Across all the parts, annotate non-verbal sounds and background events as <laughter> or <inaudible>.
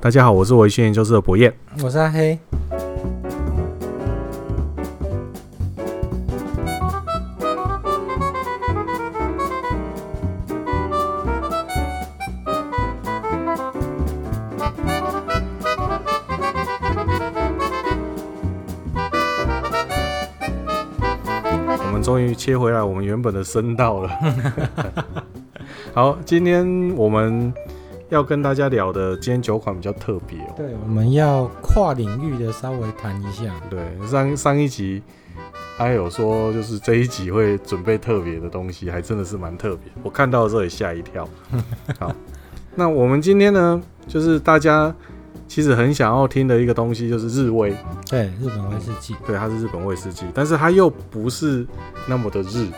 大家好，我是微醺研究室的博彦，我是阿黑。我们终于切回来我们原本的声道了。<laughs> 好，今天我们。要跟大家聊的，今天酒款比较特别哦。对，我们要跨领域的稍微谈一下。对，上上一集还有说，就是这一集会准备特别的东西，还真的是蛮特别。我看到的时候也吓一跳。<laughs> 好，那我们今天呢，就是大家其实很想要听的一个东西，就是日威。对，日本威士忌。对，它是日本威士忌，但是它又不是那么的日。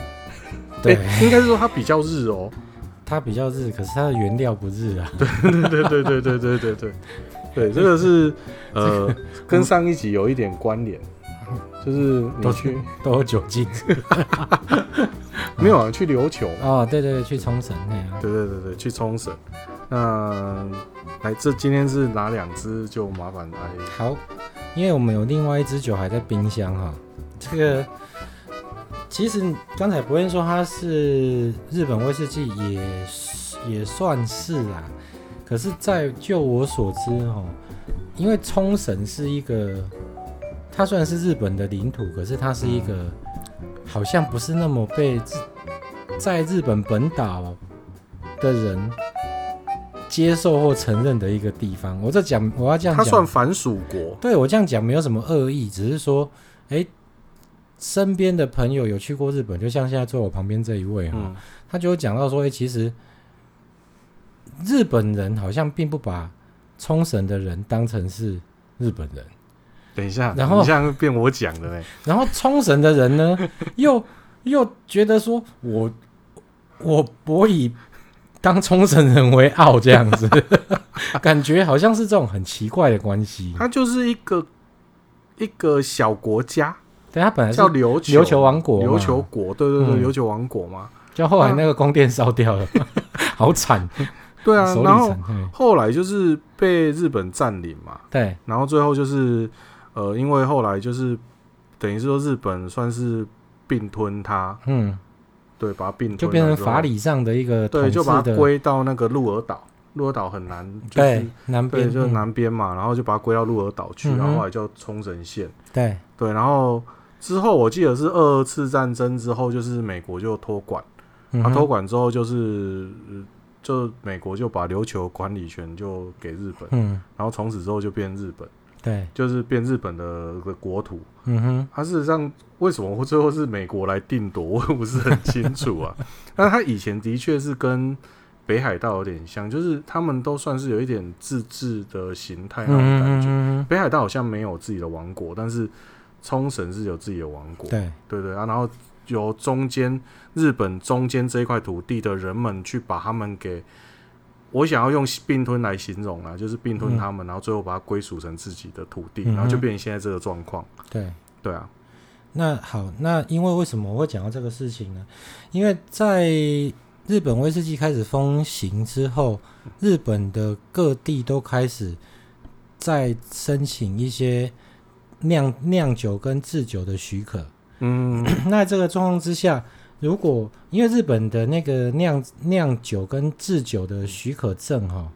对，欸、应该是说它比较日哦。它比较日，可是它的原料不日啊。对 <laughs> 对对对对对对对对，对，这个是 <laughs> 呃，跟上一集有一点关联，就是你去 <laughs> 都有酒精，没有啊，去琉球哦，对对对，去冲绳那样，对对对对，去冲绳。那来，这今天是拿两支？就麻烦来。好，因为我们有另外一支酒还在冰箱哈，这个。其实刚才博彦说它是日本威士忌，也也算是啦。可是，在就我所知哦，因为冲绳是一个，它虽然是日本的领土，可是它是一个好像不是那么被在日本本岛的人接受或承认的一个地方。我这讲，我要这样讲，它算反属国。对，我这样讲没有什么恶意，只是说，哎。身边的朋友有去过日本，就像现在坐我旁边这一位哈，嗯、他就讲到说，哎、欸，其实日本人好像并不把冲绳的人当成是日本人。等一下，然后这样变我讲的嘞。然后冲绳的人呢，<laughs> 又又觉得说我我我以当冲绳人为傲，这样子，<laughs> 感觉好像是这种很奇怪的关系。他就是一个一个小国家。对，他本来是叫琉球琉球王国，琉球国，对对对，琉、嗯、球王国嘛。就后来那个宫殿烧掉了，啊、<laughs> 好惨。对啊，然后后来就是被日本占领嘛。对，然后最后就是呃，因为后来就是等于是说日本算是并吞它，嗯，对，把它并吞，就变成法理上的一个，对，就把它归到那个鹿儿岛。鹿儿岛很难，就是、对，南边对，就是南边嘛，嗯、然后就把它归到鹿儿岛去，嗯、然后后来叫冲绳县。对对，然后。之后我记得是二次战争之后，就是美国就托管，他托管之后就是，就美国就把琉球管理权就给日本，嗯，然后从此之后就变日本，对，就是变日本的个国土，嗯哼，他事实上为什么会最后是美国来定夺，我也不是很清楚啊。但他以前的确是跟北海道有点像，就是他们都算是有一点自治的形态那种感觉。北海道好像没有自己的王国，但是。冲绳是有自己的王国，对对对啊，然后由中间日本中间这一块土地的人们去把他们给，我想要用并吞来形容啊，就是并吞他们，嗯、然后最后把它归属成自己的土地，嗯、然后就变成现在这个状况。对对啊，那好，那因为为什么我会讲到这个事情呢？因为在日本威士忌开始风行之后，日本的各地都开始在申请一些。酿酿酒跟制酒的许可，嗯，<clears throat> 那这个状况之下，如果因为日本的那个酿酿酒跟制酒的许可证哈，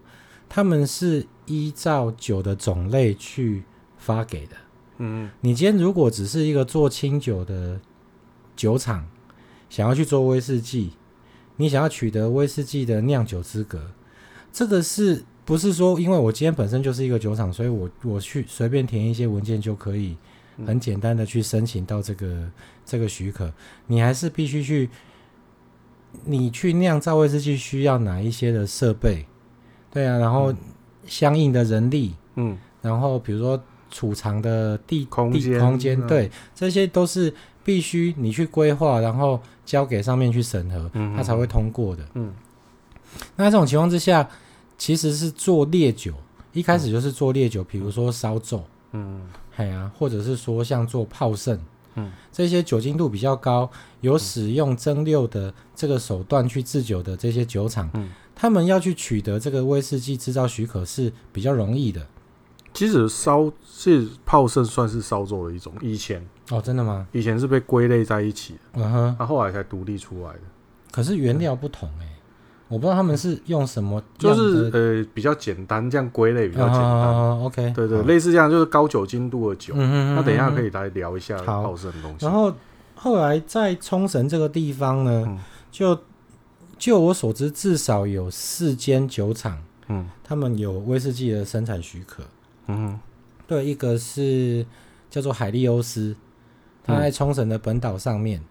他们是依照酒的种类去发给的，嗯，你今天如果只是一个做清酒的酒厂，想要去做威士忌，你想要取得威士忌的酿酒资格，这个是。不是说，因为我今天本身就是一个酒厂，所以我我去随便填一些文件就可以很简单的去申请到这个、嗯、这个许可。你还是必须去，你去酿造威士忌需要哪一些的设备？对啊，然后相应的人力，嗯，然后比如说储藏的地空间地空间，对，这些都是必须你去规划，然后交给上面去审核，嗯、哼它才会通过的。嗯，那这种情况之下。其实是做烈酒，一开始就是做烈酒，嗯、比如说烧酒，嗯，哎呀、啊，或者是说像做泡盛，嗯，这些酒精度比较高，有使用蒸馏的这个手段去制酒的这些酒厂，嗯，他们要去取得这个威士忌制造许可是比较容易的。其实烧是泡盛算是烧酒的一种，以前哦，真的吗？以前是被归类在一起的，嗯哼，他、啊、后来才独立出来的。可是原料不同哎、欸，我不知道他们是用什么，就是呃比较简单，这样归类比较简单。哦、OK，对对，类似这样就是高酒精度的酒。嗯嗯，那等一下可以来聊一下泡盛的东西。然后后来在冲绳这个地方呢，嗯、就就我所知，至少有四间酒厂，嗯，他们有威士忌的生产许可。嗯哼，对，一个是叫做海利欧斯，他在冲绳的本岛上面，嗯、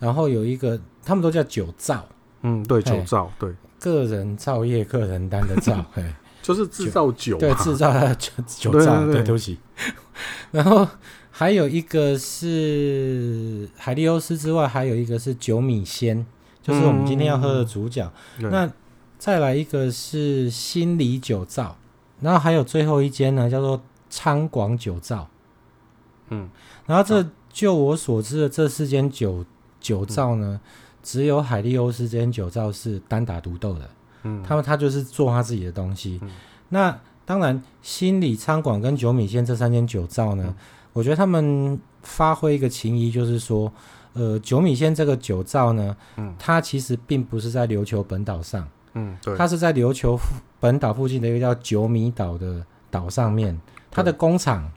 然后有一个，他们都叫酒造，嗯，对，酒造，对，个人造业，个人单的造，<laughs> 哎，就是制造酒，对，制造的酒酒造，对，对不起。然后还有一个是海利欧斯之外，还有一个是酒米仙，就是我们今天要喝的主角。嗯、那再来一个是心理酒造。然后还有最后一间呢，叫做昌广酒造。嗯，然后这就我所知的这四间酒酒造呢，嗯、只有海利欧斯这间酒造是单打独斗的。嗯，他们他就是做他自己的东西。嗯、那当然，新里、昌广跟酒米线这三间酒造呢，嗯、我觉得他们发挥一个情谊，就是说，呃，酒米线这个酒造呢，嗯，它其实并不是在琉球本岛上。嗯，对，它是在琉球本岛附近的一个叫九米岛的岛上面，它的工厂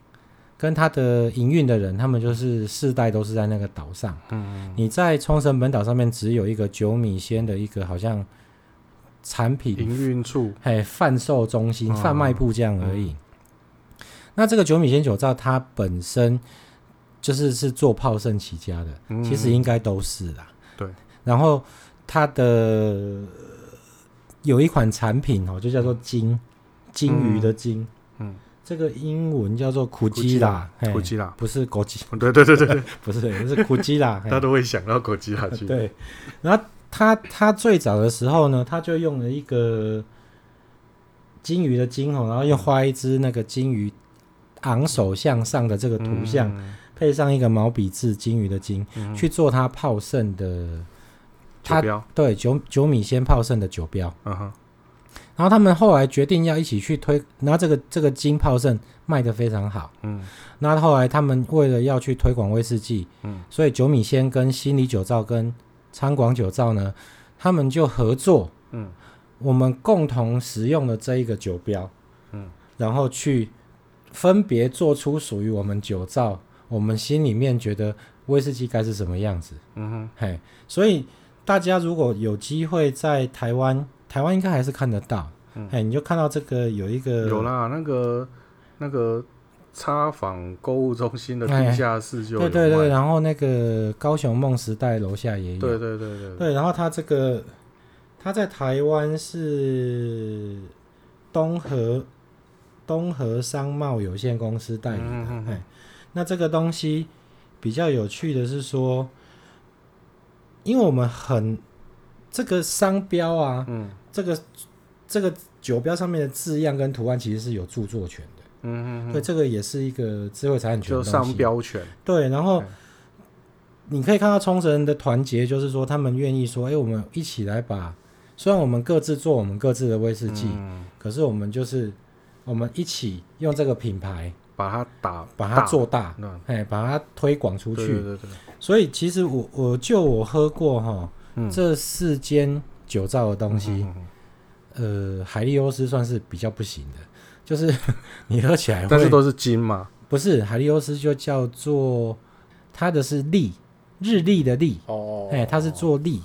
跟他的营运的人，他们就是世代都是在那个岛上。嗯，你在冲绳本岛上面只有一个九米仙的一个好像产品营运处，嘿，贩售中心、贩卖部这样而已。那这个九米仙酒造，它本身就是是做泡盛起家的，其实应该都是啦。对，然后它的。有一款产品哦，就叫做金金鱼的金，嗯，这个英文叫做库吉拉，库吉拉不是枸杞，对对对对，不是，<laughs> 是库吉拉，他 <laughs> 都会想到枸杞啦去。对，然后他他最早的时候呢，他就用了一个金鱼的金哦，然后又画一只那个金鱼昂首向上的这个图像，配上一个毛笔字“金鱼的金”，去做他泡盛的。他对酒酒米先泡盛的酒标，嗯哼，然后他们后来决定要一起去推，然后这个这个金泡盛卖的非常好，嗯，那后来他们为了要去推广威士忌，嗯，所以九米仙跟新里酒造跟昌广酒造呢，他们就合作，嗯，我们共同使用了这一个酒标，嗯，然后去分别做出属于我们酒造，我们心里面觉得威士忌该是什么样子，嗯哼，嘿，所以。大家如果有机会在台湾，台湾应该还是看得到。嗯，哎，你就看到这个有一个有啦，那个那个插坊购物中心的地下室就有。对对对，然后那个高雄梦时代楼下也有。对对对对对，对，然后它这个它在台湾是东河东河商贸有限公司代理的。哎，那这个东西比较有趣的是说。因为我们很这个商标啊，嗯，这个这个酒标上面的字样跟图案其实是有著作权的，嗯嗯，对，这个也是一个智慧财产权，就商标权，对。然后你可以看到冲绳人的团结，就是说他们愿意说，哎，我们一起来把，虽然我们各自做我们各自的威士忌，嗯，可是我们就是我们一起用这个品牌。把它打，把它做大，哎，把它推广出去。对对对。所以其实我我就我喝过哈，这四间酒造的东西，呃，海利欧斯算是比较不行的，就是 <laughs> 你喝起来会，但是都是金嘛？不是，海利欧斯就叫做它的是利，日历的历哦，哎，它是做利。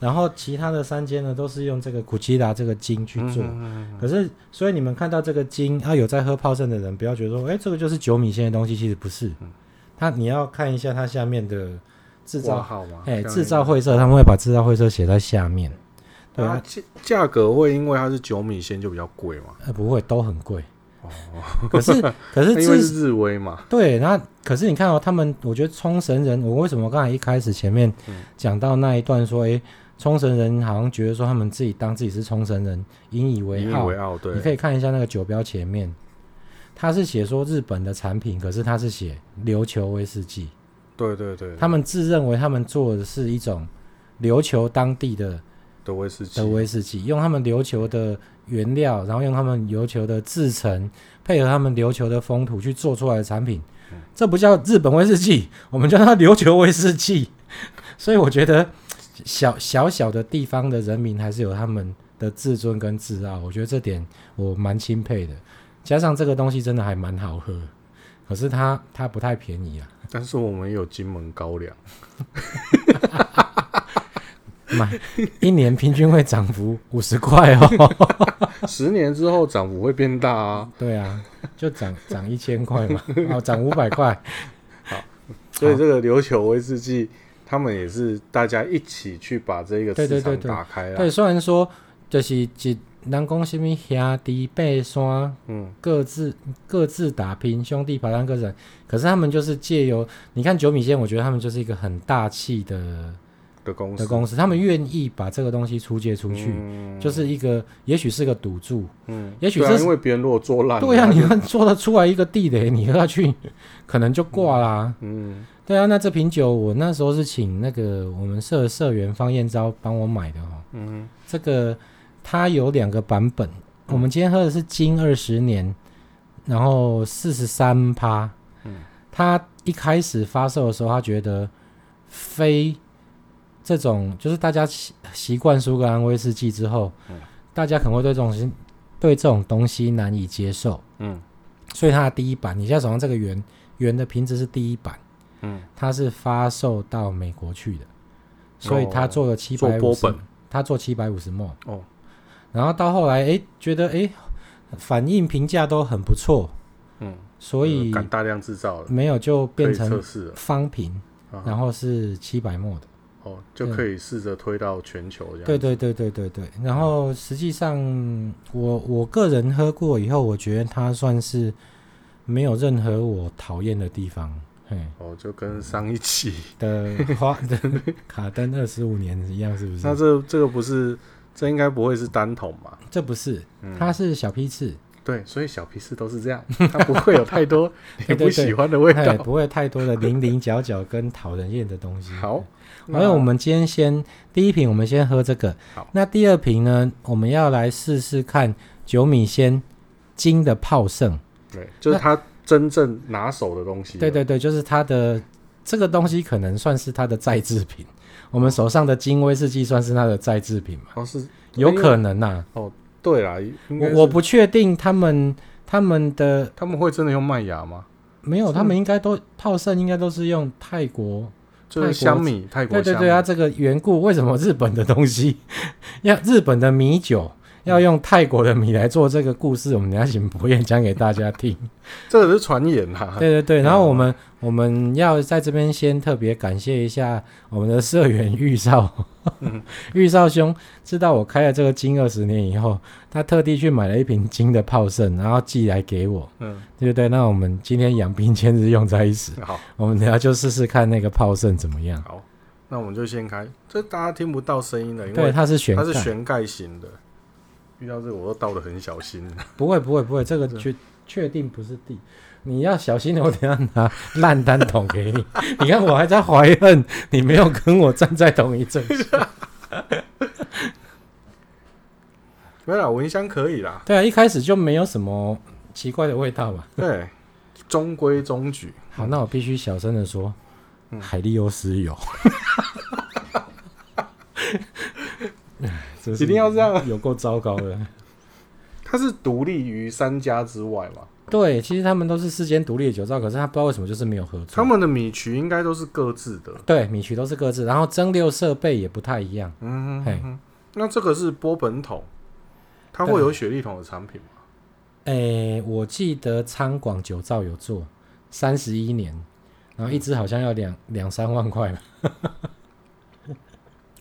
然后其他的三间呢，都是用这个古奇达这个金去做。嗯嗯嗯嗯，可是，所以你们看到这个金，啊，有在喝泡盛的人，不要觉得说，哎，这个就是酒米线的东西，其实不是。嗯、它你要看一下它下面的制造号码，哎，制造会社他们会把制造会社写在下面。对啊，价价格会因为它是酒米仙就比较贵嘛？呃，不会，都很贵。哦，<laughs> 可是可是因为是日威嘛，对，那可是你看哦，他们我觉得冲绳人，我为什么刚才一开始前面讲到那一段说，哎，冲绳人好像觉得说他们自己当自己是冲绳人，引以为傲，引以为傲，对，你可以看一下那个酒标前面，他是写说日本的产品，可是他是写琉球威士忌，对对对，他们自认为他们做的是一种琉球当地的的威士忌，的威士忌，用他们琉球的原料，然后用他们琉球的制成，配合他们琉球的风土去做出来的产品，嗯、这不叫日本威士忌，我们叫它琉球威士忌。<laughs> 所以我觉得小小小的地方的人民还是有他们的自尊跟自傲，我觉得这点我蛮钦佩的。加上这个东西真的还蛮好喝，可是它它不太便宜啊。但是我们有金门高粱。买一年平均会涨幅五十块哦，十年之后涨幅会变大啊？对啊，就涨涨一千块嘛，哦，涨五百块。好，所以这个琉球威士忌，他们也是大家一起去把这个市场打开了。对，对，对，虽然说就是一人讲什么兄弟背山，嗯，各自各自打拼，兄弟爬山各人，可是他们就是借由你看九米线，我觉得他们就是一个很大气的。的公司，的公司，他们愿意把这个东西出借出去，嗯、就是一个，也许是个赌注，嗯，也许是、啊、因为别人如果做烂，对呀、啊，你们做得出来一个地雷，你喝下去可能就挂啦，嗯，对啊，那这瓶酒我那时候是请那个我们社社员方燕昭帮我买的哦，嗯，这个它有两个版本，嗯、我们今天喝的是金二十年，然后四十三趴，嗯，他一开始发售的时候，他觉得非。这种就是大家习习惯苏格兰威士忌之后，嗯、大家可能会对这种对这种东西难以接受，嗯，所以它的第一版，你现在手上这个圆圆的瓶子是第一版，嗯，它是发售到美国去的，所以他做了七百五十，他做七百五十 ml 哦，然后到后来，哎，觉得哎，反应评价都很不错，嗯，所以敢大量制造了，没有就变成方瓶，然后是七百 ml 的。哦，就可以试着推到全球这样。对对对对对对。然后实际上，我我个人喝过以后，我觉得它算是没有任何我讨厌的地方。嘿，哦，就跟上一期的花的卡登二十五年一样，是不是？那这这个不是，这应该不会是单桶吧？这不是，它是小批次。对，所以小批次都是这样，它不会有太多 <laughs> 你不喜欢的味道，不会太多的零零角角跟讨人厌的东西。好。还有，我们今天先第一瓶，我们先喝这个。好，那第二瓶呢？我们要来试试看九米仙金的泡盛。对，就是它真正拿手的东西。对对对，就是它的这个东西，可能算是它的再制品。我们手上的金威士忌算是它的再制品嘛？哦，是有可能呐。哦，对啦，我我不确定他们他们的他们会真的用麦芽吗？没有，他们应该都泡盛应该都是用泰国。就是香米，泰国，泰国对对对啊，这个缘故，为什么日本的东西 <laughs> 要日本的米酒要用泰国的米来做这个故事？我们等下请博彦讲给大家听。<laughs> 这个是传言啊。对对对，然后我们、嗯、我们要在这边先特别感谢一下我们的社员玉少，嗯、<laughs> 玉少兄知道我开了这个金二十年以后，他特地去买了一瓶金的炮盛，然后寄来给我。嗯，对不对？那我们今天养兵千日，用在一时。好，我们等下就试试看那个炮盛怎么样。好，那我们就先开。这大家听不到声音的，因为它是悬，它是悬盖型的。遇到这个我都倒的很小心。不会不会不会，这个确确定不是地。你要小心的，我等下拿烂单桶给你。<laughs> 你看我还在怀恨，你没有跟我站在同一阵线。<laughs> 没有啦，闻香可以啦。对啊，一开始就没有什么奇怪的味道嘛。<laughs> 对，中规中矩。好，那我必须小声的说，嗯、海利欧石油。一定要这样，有够糟糕的。<laughs> 它是独立于三家之外嘛？对，其实他们都是世间独立的酒造，可是他不知道为什么就是没有合作。他们的米曲应该都是各自的，对，米曲都是各自，然后蒸馏设备也不太一样。嗯哼，哼，哼，那这个是波本桶，它会有雪莉桶的产品吗？诶、欸，我记得昌广酒造有做三十一年，然后一支好像要两两三万块吧。<laughs>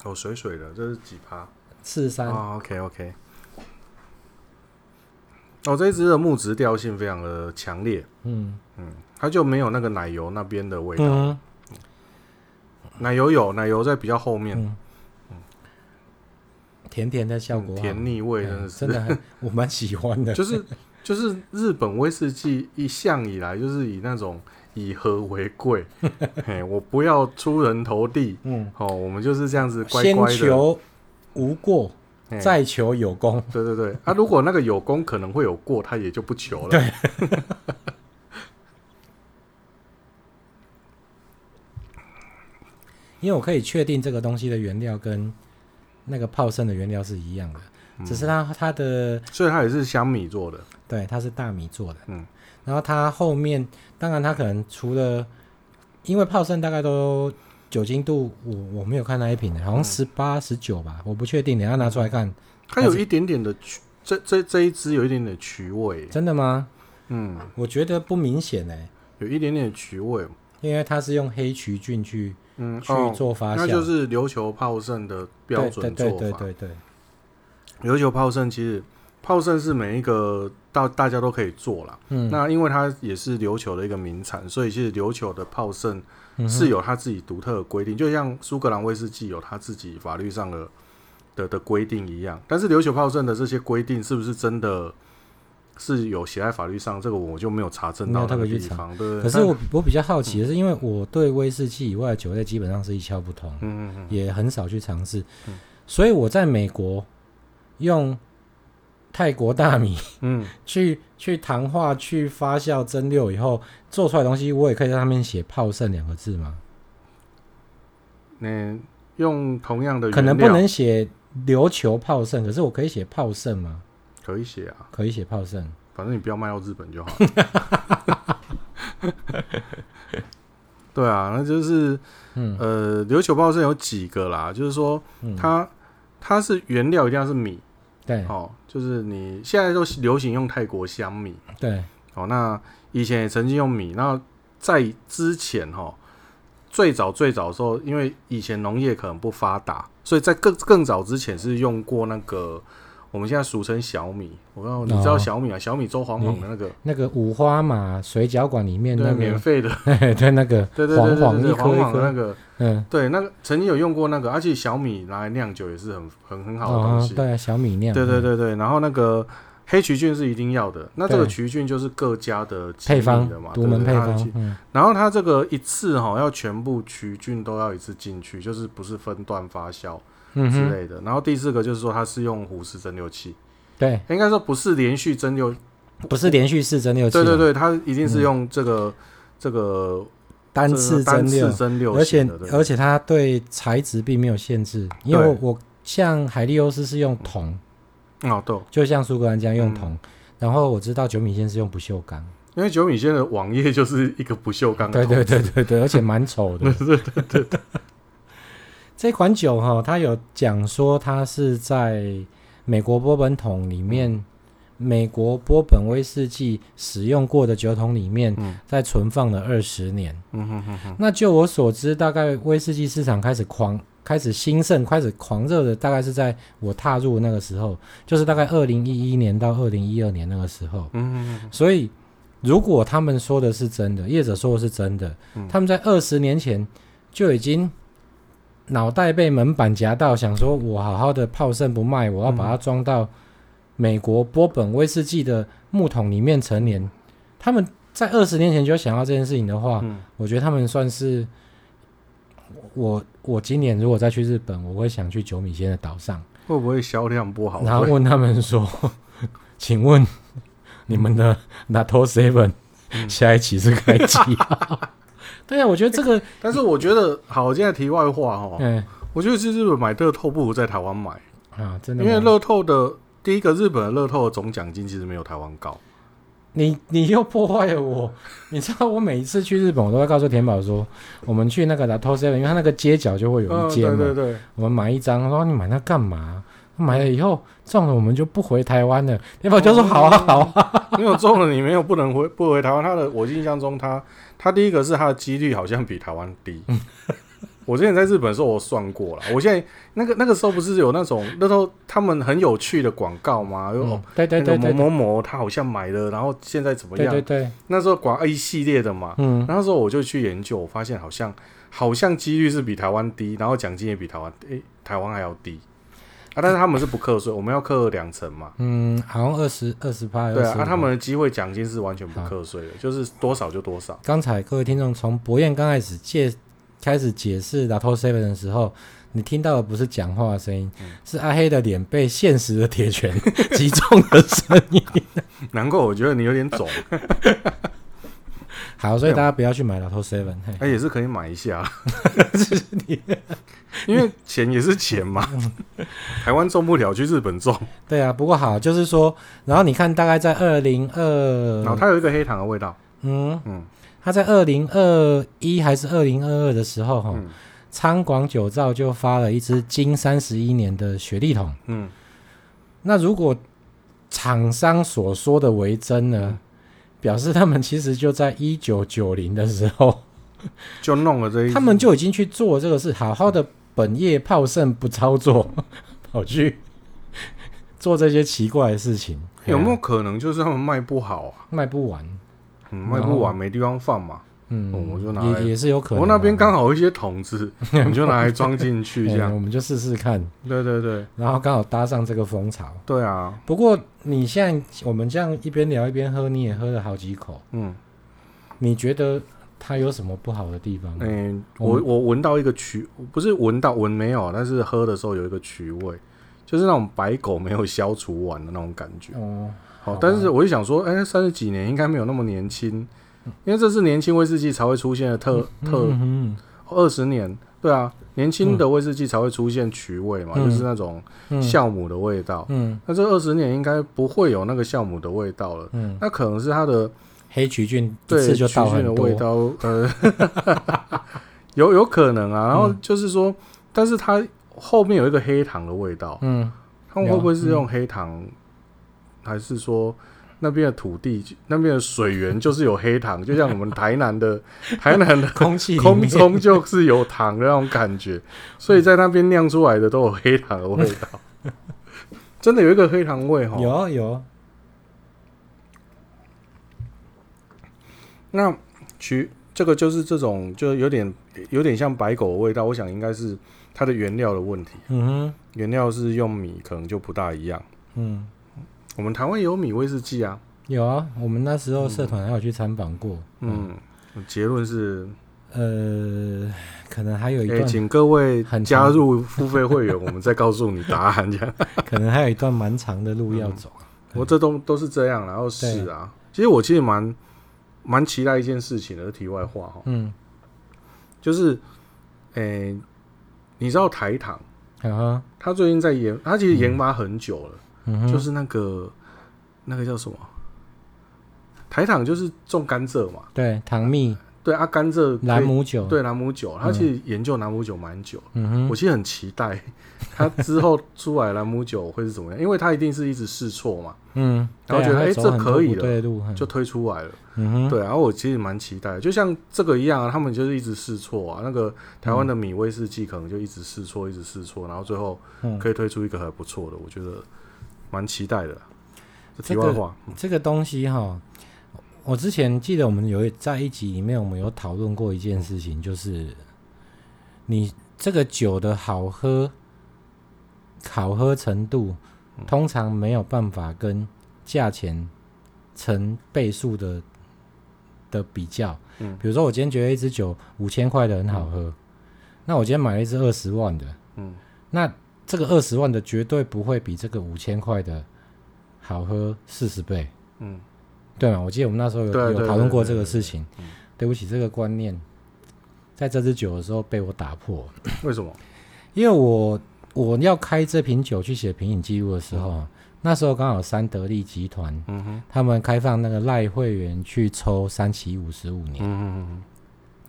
哦，水水的，这是几趴？四十三。哦，OK OK。哦，这一支的木质调性非常的强烈，嗯。嗯，它就没有那个奶油那边的味道，嗯、奶油有，奶油在比较后面，嗯、甜甜的效果，甜腻味真的是，真的很，<laughs> 我蛮喜欢的，就是就是日本威士忌一向以来就是以那种以和为贵，<laughs> 嘿，我不要出人头地，嗯，哦，我们就是这样子乖乖的。无过，再求有功。对对对，啊，如果那个有功可能会有过，他也就不求了。对。<laughs> 因为我可以确定这个东西的原料跟那个泡盛的原料是一样的，嗯、只是它它的，所以它也是香米做的，对，它是大米做的，嗯，然后它后面，当然它可能除了，因为泡盛大概都酒精度，我我没有看那一瓶的，好像十八十九吧，我不确定，等下拿出来看，它有一点点的曲，这这这一支有一点点曲味，真的吗？嗯，我觉得不明显哎，有一点点曲味，因为它是用黑曲菌去。嗯，去做发酵，那就是琉球泡盛的标准做法。对对对对。琉球泡盛其实泡盛是每一个到大家都可以做啦。嗯，那因为它也是琉球的一个名产，所以其实琉球的泡盛是有它自己独特的规定，就像苏格兰威士忌有它自己法律上的的的规定一样。但是琉球泡盛的这些规定是不是真的？是有写在法律上，这个我就没有查证到那个地方。对，对，可是我我比较好奇的是，因为我对威士忌以外的酒类基本上是一窍不通，嗯嗯嗯，也很少去尝试，嗯，所以我在美国用泰国大米，嗯，<laughs> 去去糖化、去发酵、蒸馏以后做出来的东西，我也可以在上面写“泡盛”两个字吗？嗯，用同样的，可能不能写琉球泡盛，可是我可以写泡盛吗？可以写啊，可以写泡盛，反正你不要卖到日本就好。<laughs> 对啊，那就是，嗯、呃，琉球泡盛有几个啦，就是说，它、嗯、它是原料一定要是米，对，哦，就是你现在都流行用泰国香米，对，哦，那以前也曾经用米，那在之前哈，最早最早的时候，因为以前农业可能不发达，所以在更更早之前是用过那个。我们现在俗称小米，我告诉你，你知道小米啊？小米粥黄黄的那个，那个五花马水饺馆里面那个免费的，<laughs> 对那个，对对对，黄黄一颗一颗。那个，嗯，对，那个曾经有用过那个，而且小米拿来酿酒也是很很很好的东西，对，小米酿，对对对对，然后那个黑曲菌是一定要的，那这个曲菌就是各家的配方的嘛，独门配方，然后它这个一次哈要全部曲菌都要一次进去，就是不是分段发酵之类的，然后第四个就是说它是用壶式蒸馏器。对，应该说不是连续蒸馏，不是连续式蒸馏器。对对对，它一定是用这个、嗯、这个单次蒸馏，而且而且它对材质并没有限制，因为我，像海利欧斯是用铜，哦对，就像苏格兰这样用铜、嗯，然后我知道九米线是用不锈钢，因为九米线的网页就是一个不锈钢，对对对对对，而且蛮丑的，对对对对对。这款酒哈，它有讲说它是在。美国波本桶里面，嗯、美国波本威士忌使用过的酒桶里面，在、嗯、存放了二十年。嗯哼哼哼。那就我所知，大概威士忌市场开始狂、开始兴盛、开始狂热的，大概是在我踏入那个时候，就是大概二零一一年到二零一二年那个时候。嗯哼哼。所以，如果他们说的是真的，业者说的是真的，嗯、他们在二十年前就已经。脑袋被门板夹到，想说我好好的泡盛不卖，我要把它装到美国波本威士忌的木桶里面陈年。他们在二十年前就想到这件事情的话，嗯、我觉得他们算是我。我今年如果再去日本，我会想去九米先的岛上，会不会销量不好？然后问他们说：“ <laughs> 请问你们的 Nato Seven 下一期是开机？”对啊，我觉得这个，<laughs> 但是我觉得好。我现在题外话哈，嗯，我觉得去日本买乐透不如在台湾买啊，真的，因为乐透的第一个日本的乐透的总奖金其实没有台湾高。你你又破坏了我，<laughs> 你知道我每一次去日本，我都会告诉田宝说，我们去那个 Lato Seven，因为他那个街角就会有一间嘛，对对对，我们买一张，他说你买那干嘛？买了以后中了，我们就不回台湾了。田宝就说好啊好啊，<laughs> 没有中了，你没有不能回不回台湾。他的我印象中他。他第一个是他的几率好像比台湾低。我之前在日本的时候，我算过了。我现在那个那个时候不是有那种那时候他们很有趣的广告吗？嗯、对对对，某某某他好像买了，然后现在怎么样？对对对，那时候广 A 系列的嘛。嗯，那时候我就去研究，我发现好像好像几率是比台湾低，然后奖金也比台湾诶、欸、台湾还要低。啊！但是他们是不课税，我们要课两成嘛。嗯，好像二十二十八。对啊，啊他们的机会奖金是完全不课税的，就是多少就多少。刚才各位听众从博彦刚开始介开始解释 Lato Seven 的时候，你听到的不是讲话的声音，嗯、是阿黑的脸被现实的铁拳 <laughs> 击中的声音。<laughs> 难怪我觉得你有点肿。<laughs> 好，所以大家不要去买老头 seven，哎，也是可以买一下，<laughs> 因为钱也是钱嘛。<laughs> 台湾种不了，去日本种。对啊，不过好，就是说，然后你看，大概在二零二，然后它有一个黑糖的味道。嗯嗯，它在二零二一还是二零二二的时候，哈、嗯，昌广酒造就发了一支金三十一年的雪莉桶。嗯，那如果厂商所说的为真呢？嗯表示他们其实就在一九九零的时候 <laughs> 就弄了这一，他们就已经去做这个事，好好的本业炮盛不操作，<laughs> 跑去做这些奇怪的事情，有没有可能就是他们卖不好啊？卖不完，嗯，卖不完没地方放嘛。嗯，我就拿也也是有可能。我那边刚好有一些桶子，<laughs> 你就拿来装进去，这样我们就试试看。对对对，然后刚好搭上这个风潮。对啊。不过你现在我们这样一边聊一边喝，你也喝了好几口。嗯。你觉得它有什么不好的地方？嗯，我我闻到一个曲，不是闻到闻没有，但是喝的时候有一个曲味，就是那种白狗没有消除完的那种感觉。哦。好，但是我就想说，哎，三十几年应该没有那么年轻。因为这是年轻威士忌才会出现的特特二十年，对啊，年轻的威士忌才会出现曲味嘛，就是那种酵母的味道。嗯，那这二十年应该不会有那个酵母的味道了。嗯，那可能是它的黑曲菌对曲菌的味道，呃，<laughs> 有有可能啊。然后就是说，但是它后面有一个黑糖的味道。嗯，他们会不会是用黑糖，还是说？那边的土地，那边的水源就是有黑糖，就像我们台南的 <laughs> 台南的空气空中就是有糖的那种感觉，所以在那边酿出来的都有黑糖的味道，<laughs> 真的有一个黑糖味哈。有有。那曲这个就是这种，就有点有点像白狗的味道，我想应该是它的原料的问题。嗯哼，原料是用米，可能就不大一样。嗯。我们台湾有米威士忌啊，有啊，我们那时候社团还有去参访过。嗯，嗯，结论是，呃，可能还有一段，欸，请各位加入付费会员，<laughs> 我们再告诉你答案。这样，可能还有一段蛮长的路要走。我，嗯，这都都是这样，然后是啊，其实我其实蛮蛮期待一件事情的，题外话哈。嗯，就是，诶，欸，你知道台糖，啊，他最近在研，他其实研发很久了。嗯就是那个那个叫什么台糖，就是种甘蔗嘛。对，糖蜜。对啊，甘蔗兰姆酒。对，兰姆酒，他其实研究兰姆酒蛮久。嗯哼，我其实很期待 <laughs> 他之后出来兰姆酒会是怎么样，因为他一定是一直试错嘛。嗯，然后觉得哎，这可以了，就推出来了。嗯哼，对，然后我其实蛮期待，就像这个一样啊，他们就是一直试错啊。那个台湾的米威士忌可能就一直试错，一直试错，然后最后可以推出一个还不错的，我觉得。蛮期待的。题外话，这个、这个东西哈，我之前记得我们有在一集里面，我们有讨论过一件事情，就是你这个酒的好喝、好喝程度，通常没有办法跟价钱成倍数的的比较。嗯，比如说我今天觉得一支酒五千块的很好喝，嗯、那我今天买了一支二十万的，嗯，那。这个二十万的绝对不会比这个五千块的好喝四十倍，嗯，对嘛？我记得我们那时候有有讨论过这个事情。对不起，这个观念在这支酒的时候被我打破。为什么？因为我我要开这瓶酒去写品饮记录的时候，嗯、那时候刚好三得利集团，嗯哼，他们开放那个赖会员去抽三期五十五年，嗯嗯，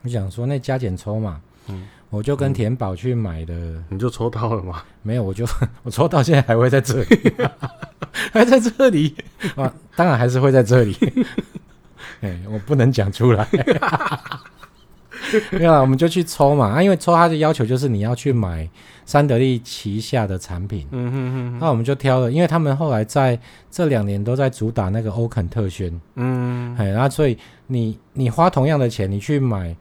我想说那加减抽嘛，嗯。我就跟田宝去买的，你就抽到了吗？没有，我就 <laughs> 我抽到现在还会在这里，<laughs> 还在这里啊，当然还是会在这里。<laughs> 哎，我不能讲出来。没有啦，我们就去抽嘛啊，因为抽他的要求就是你要去买三得利旗下的产品。嗯哼哼。那我们就挑了，因为他们后来在这两年都在主打那个欧肯特轩。嗯。哎，然后所以你你花同样的钱，你去买。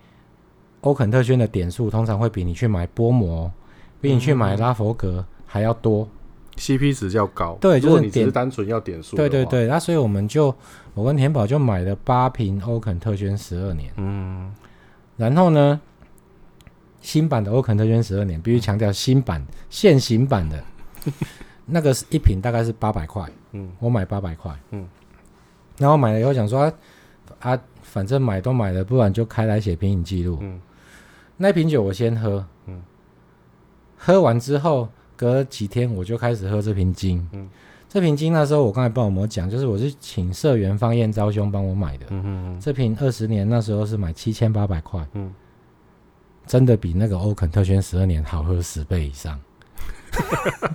欧肯特轩的点数通常会比你去买波摩，比你去买拉佛格还要多，CP 值较高。对，就是你只是单纯要点数。对对对，那所以我们就我跟田宝就买了八瓶欧肯特轩十二年。嗯，然后呢，新版的欧肯特轩十二年，必须强调新版现行版的，<laughs> 那个是一瓶大概是八百块，嗯，我买八百块，嗯，然后买了以后想说啊，啊，反正买都买了，不然就开来写品饮记录，嗯，那瓶酒我先喝，嗯，喝完之后隔几天我就开始喝这瓶金，嗯。这瓶金那时候我刚才帮我们讲，就是我是请社员方燕昭兄帮我买的。嗯哼哼，这瓶二十年那时候是买七千八百块。嗯，真的比那个欧肯特轩十二年好喝十倍以上。<laughs>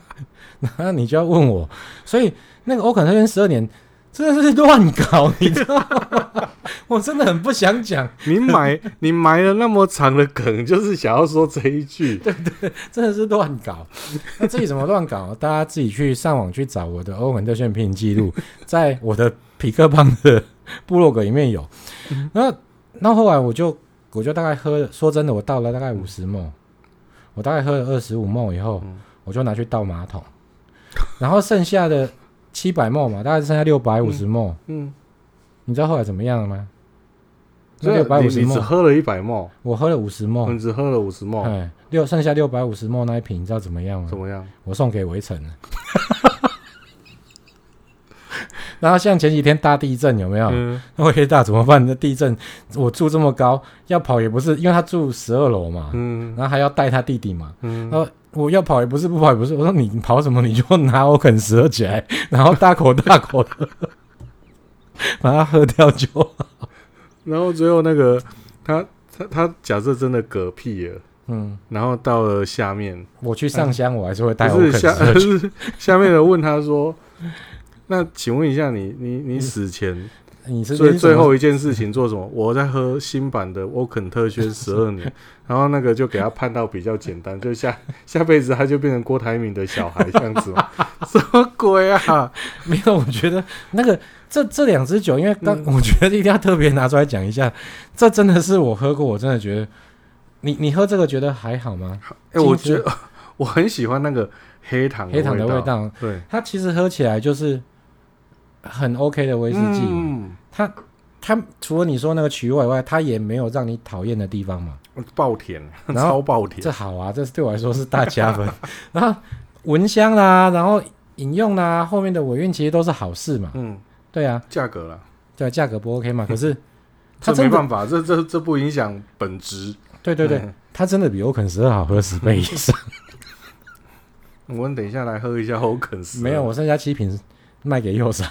<laughs> 那你就要问我，所以那个欧肯特轩十二年。真的是乱搞，你知道吗？<laughs> 我真的很不想讲。你埋你埋了那么长的梗，就是想要说这一句。<laughs> 对对，真的是乱搞。那至于怎么乱搞，大家自己去上网去找我的欧文特选品记录，<laughs> 在我的匹克邦的部落格里面有。那那后来我就我就大概喝了，说真的，我倒了大概五十 ml，我大概喝了二十五 ml 以后，我就拿去倒马桶，然后剩下的。七百 ml 嘛，大概剩下六百五十 ml。嗯，你知道后来怎么样了吗？六百五十你只喝了一百 ml，我喝了五十你只喝了五十 ml。哎，六剩下六百五十 ml 那一瓶，你知道怎么样吗？怎么样？我送给围城了。<laughs> 然后像前几天大地震有没有？嗯，那黑大怎么办？那地震我住这么高，要跑也不是，因为他住十二楼嘛。嗯，然后还要带他弟弟嘛。嗯，然后。我要跑也不是，不跑也不是。我说你跑什么？你就拿我肯十二起来，然后大口大口的把它喝掉就好。然后最后那个他他他假设真的嗝屁了，嗯，然后到了下面，我去上香，我还是会带欧肯十二。<laughs> 是下面的问他说：“那请问一下你，你你你死前？”你是所以最后一件事情做什么？我在喝新版的沃肯特轩十二年，<laughs> 然后那个就给他判到比较简单，就下下辈子他就变成郭台铭的小孩这样子吗？<laughs> 什么鬼啊？<laughs> 没有，我觉得那个这这两支酒，因为当、嗯、我觉得一定要特别拿出来讲一下，这真的是我喝过，我真的觉得你你喝这个觉得还好吗？哎、欸，我觉得我很喜欢那个黑糖黑糖的味道，对，它其实喝起来就是。很 OK 的威士忌，嗯，它它除了你说那个曲味以外，它也没有让你讨厌的地方嘛。爆甜，<laughs> 超爆甜，这好啊，这对我来说是大加分。<laughs> 然后闻香啦，然后饮用啦，后面的尾韵其实都是好事嘛。嗯，对啊，价格啦，对，价格不 OK 嘛。可是 <laughs> 它没办法，这这这不影响本质。对对对，嗯、它真的比欧肯十二好喝十倍以上。我们等一下来喝一下欧肯十二。没有，我剩下七瓶。卖给右上，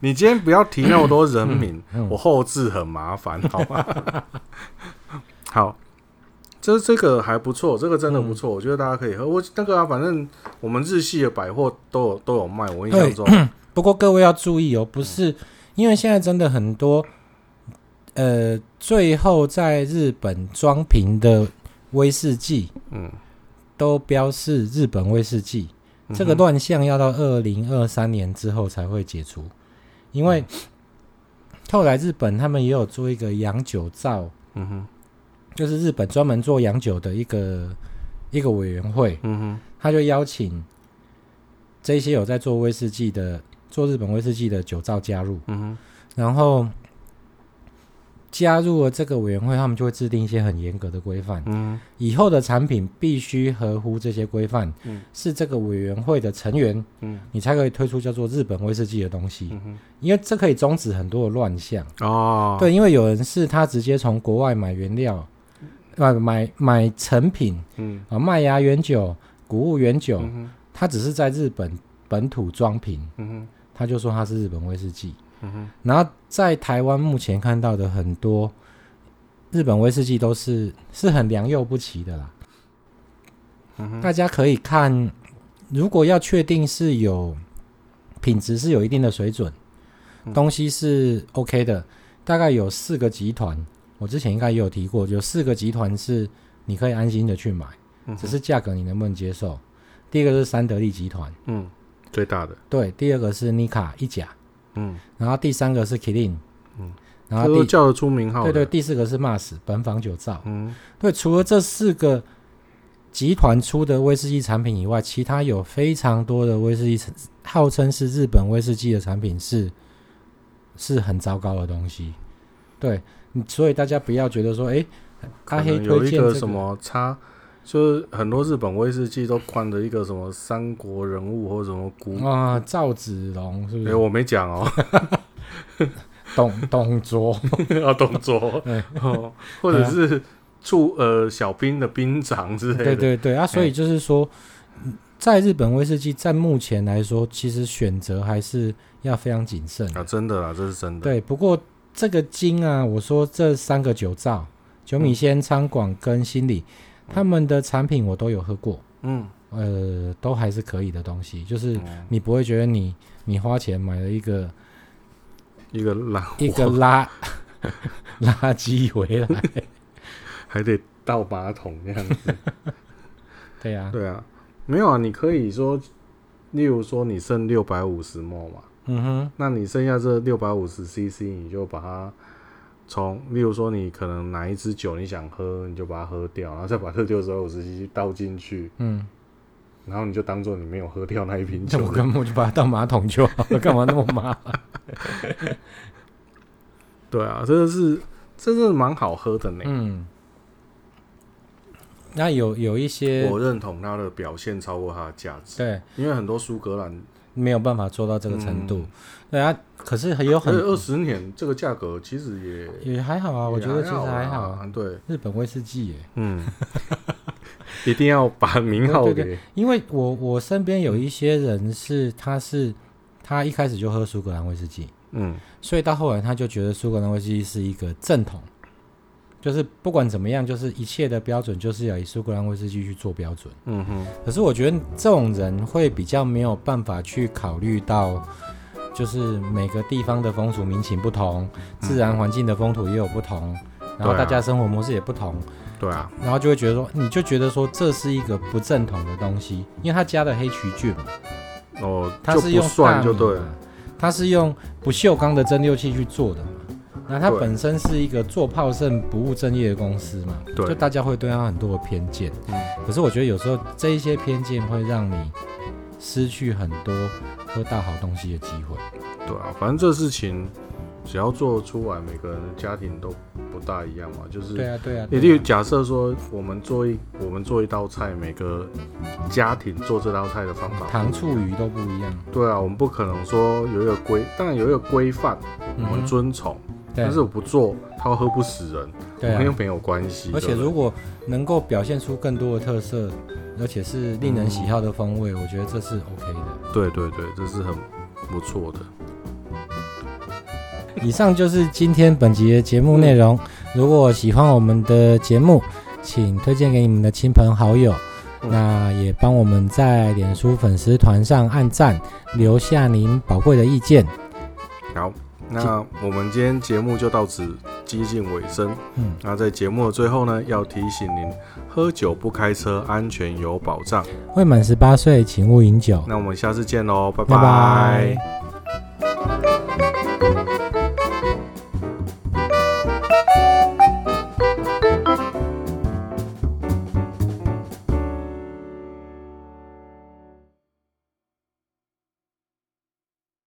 你今天不要提那么多人名，我后置很麻烦，好吗？好，这这个还不错，这个真的不错，我觉得大家可以喝。我那个啊，反正我们日系的百货都有都有卖，我印象中。<clears throat> 不过各位要注意哦，不是因为现在真的很多，呃，最后在日本装瓶的威士忌，嗯，都标示日本威士忌。这个乱象要到二零二三年之后才会解除，因为后来日本他们也有做一个洋酒造，嗯哼，就是日本专门做洋酒的一个一个委员会，嗯哼，他就邀请这些有在做威士忌的、做日本威士忌的酒造加入，嗯哼，然后。加入了这个委员会，他们就会制定一些很严格的规范。嗯，以后的产品必须合乎这些规范。嗯，是这个委员会的成员，嗯，你才可以推出叫做日本威士忌的东西。嗯，因为这可以终止很多的乱象。哦，对，因为有人是他直接从国外买原料，啊，买买成品，嗯，啊，麦芽原酒、谷物原酒，嗯，他只是在日本本土装瓶，嗯，他就说他是日本威士忌。然后在台湾目前看到的很多日本威士忌都是是很良莠不齐的啦。大家可以看，如果要确定是有品质是有一定的水准，东西是 OK 的，大概有四个集团，我之前应该也有提过，有四个集团是你可以安心的去买，只是价格你能不能接受？第一个是三得利集团，嗯，最大的，对，第二个是尼卡一甲。嗯，然后第三个是 Killing，嗯，然后第叫得出名号，对对，第四个是 Mas 本坊酒造，嗯，对，除了这四个集团出的威士忌产品以外，其他有非常多的威士忌号称是日本威士忌的产品是是很糟糕的东西，对，所以大家不要觉得说，哎阿黑推荐、什么差，就是很多日本威士忌都冠了一个什么三国人物或者什么古啊，赵子龙是不是？哎，我没讲哦。<laughs> 董董卓 <laughs> 啊，董卓，<laughs> 哦，或者是处呃小兵的兵长之类的。对对对啊，所以就是说，在日本威士忌，在目前来说，其实选择还是要非常谨慎啊，真的啊，这是真的。对，不过这个金啊，我说这三个酒造，九米仙、仓广跟新里，他们的产品我都有喝过，嗯，呃，都还是可以的东西，就是你不会觉得你你花钱买了一个。一个垃一个垃垃圾回来，<laughs> 还得倒马桶这样子。<laughs> 对呀、啊，对啊，没有啊。你可以说，例如说你剩六百五十 ml 嘛，嗯哼，那你剩下这六百五十 cc，你就把它从，例如说你可能哪一支酒你想喝，你就把它喝掉，然后再把这六百五十 cc 倒进去，嗯，然后你就当做你没有喝掉那一瓶酒，我根本就把它倒马桶就好了，<laughs> 干嘛那么麻烦？<laughs> 对啊，这个是，真是蛮好喝的呢。嗯，那有有一些，我认同它的表现超过它的价值。对，因为很多苏格兰没有办法做到这个程度。嗯、对啊，可是还有很二十年这个价格其实也也还好啊，我觉得其实还好。啊、对，日本威士忌耶，嗯，<laughs> 一定要把名号给。对对对，因为我我身边有一些人是，他是。他一开始就喝苏格兰威士忌，嗯，所以到后来他就觉得苏格兰威士忌是一个正统，就是不管怎么样，就是一切的标准就是要以苏格兰威士忌去做标准，嗯哼。可是我觉得这种人会比较没有办法去考虑到，就是每个地方的风俗民情不同，自然环境的风土也有不同，然后大家生活模式也不同，对啊，然后就会觉得说，你就觉得说这是一个不正统的东西，因为他加了黑曲菌嘛。哦，它是用蒜就对了，它是用不锈钢的蒸馏器去做的嘛。那它本身是一个做炮盛不务正业的公司嘛，对，就大家会对它很多的偏见。嗯，可是我觉得有时候这一些偏见会让你失去很多喝到好东西的机会。对啊，反正这事情。只要做出来，每个人的家庭都不大一样嘛。就是对啊，对啊。也就假设说，我们做一我们做一道菜，每个家庭做这道菜的方法，糖醋鱼都不一样。对啊，我们不可能说有一个规，当然有一个规范，我们遵从。但是我不做，他会喝不死人，对，又没有关系。而且如果能够表现出更多的特色，而且是令人喜好的风味，我觉得这是 OK 的。对对对，这是很不错的。以上就是今天本集的节目内容。如果喜欢我们的节目，请推荐给你们的亲朋好友。那也帮我们在脸书粉丝团上按赞，留下您宝贵的意见。好，那我们今天节目就到此接近尾声。嗯，那在节目的最后呢，要提醒您：喝酒不开车，安全有保障。未满十八岁，请勿饮酒。那我们下次见喽，拜拜。拜拜。